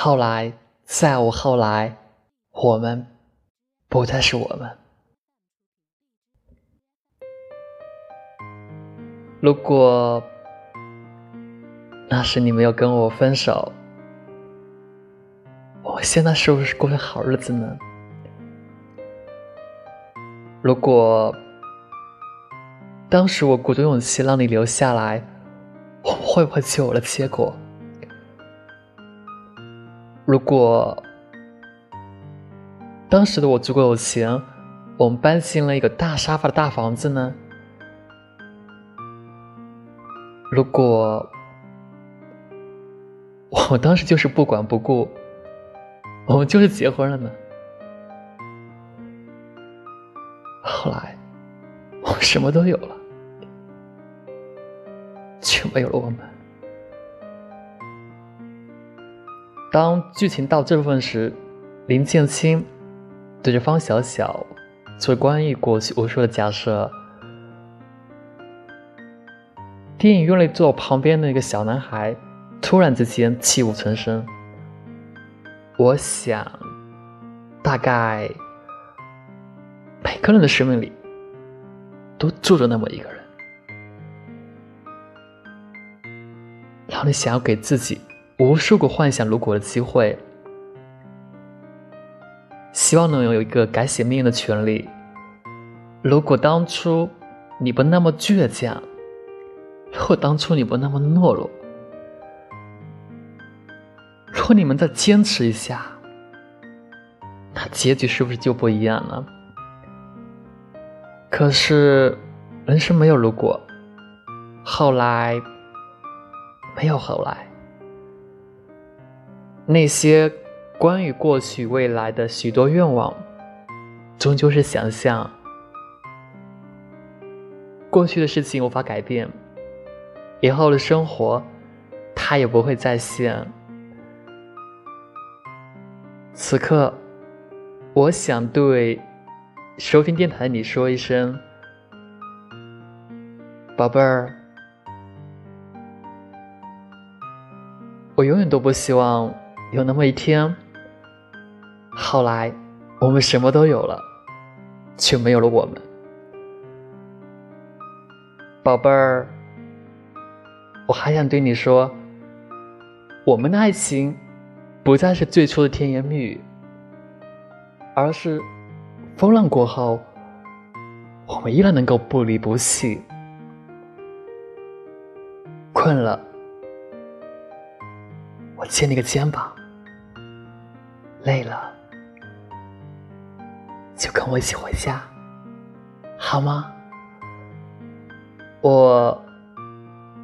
后来，在我后来，我们不再是我们。如果那时你没有跟我分手，我现在是不是过着好日子呢？如果当时我鼓足勇气让你留下来，我会不会就有了结果？如果当时的我足够有钱，我们搬进了一个大沙发的大房子呢？如果我当时就是不管不顾，我们就是结婚了呢？后来我什么都有了，却没有了我们。当剧情到这部分时，林建清对着方小小做关于过去无数的假设。电影院里坐旁边的一个小男孩，突然之间泣不成声。我想，大概每个人的生命里都住着那么一个人，然后你想要给自己。无数个幻想如果的机会，希望能有一个改写命运的权利。如果当初你不那么倔强，如果当初你不那么懦弱，如果你们再坚持一下，那结局是不是就不一样了？可是人生没有如果，后来没有后来。那些关于过去、未来的许多愿望，终究是想象。过去的事情无法改变，以后的生活，它也不会再现。此刻，我想对收听电台的你说一声：“宝贝儿，我永远都不希望。”有那么一天，后来我们什么都有了，却没有了我们，宝贝儿。我还想对你说，我们的爱情不再是最初的甜言蜜语，而是风浪过后，我们依然能够不离不弃。困了，我借你个肩膀。累了，就跟我一起回家，好吗？我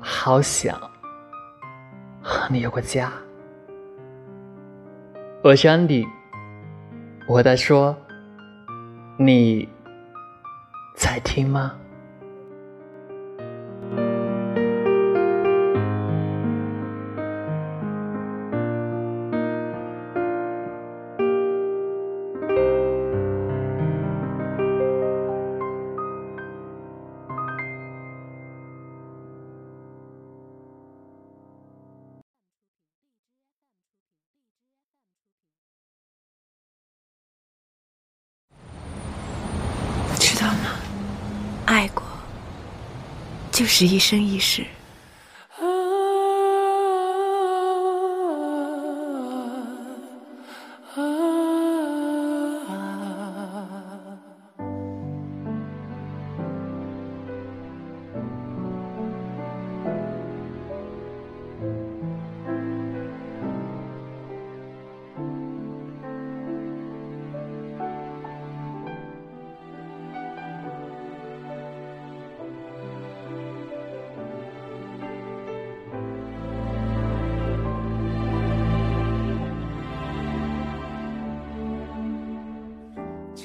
好想和你有个家。我是安迪，我在说，你在听吗？就是一生一世。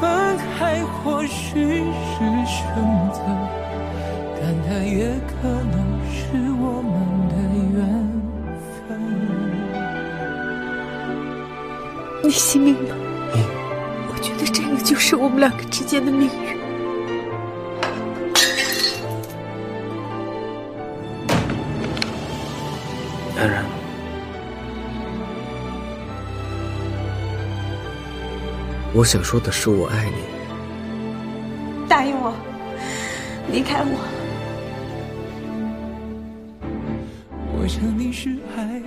分开或许是选择，但它也可能是我们的缘分。你信命吗？我觉得这个就是我们两个之间的命运。我想说的是，我爱你。答应我，离开我。我想你是爱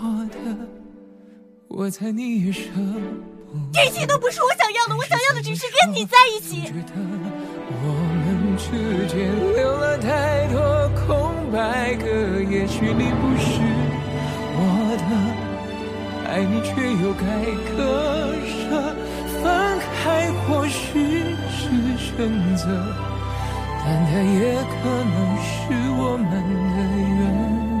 我的，我猜你也舍不得。这些都不是我想要的，我想要的只是跟你在一起。觉得我们之间留了太多空白格，也许你不是。我的爱你，却又该割舍，选择，但它也可能是我们的缘。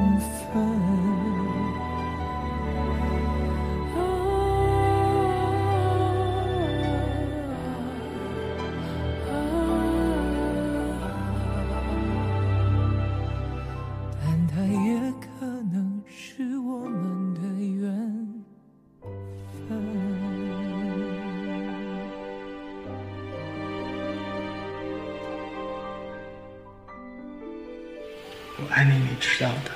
我爱你，你知道的。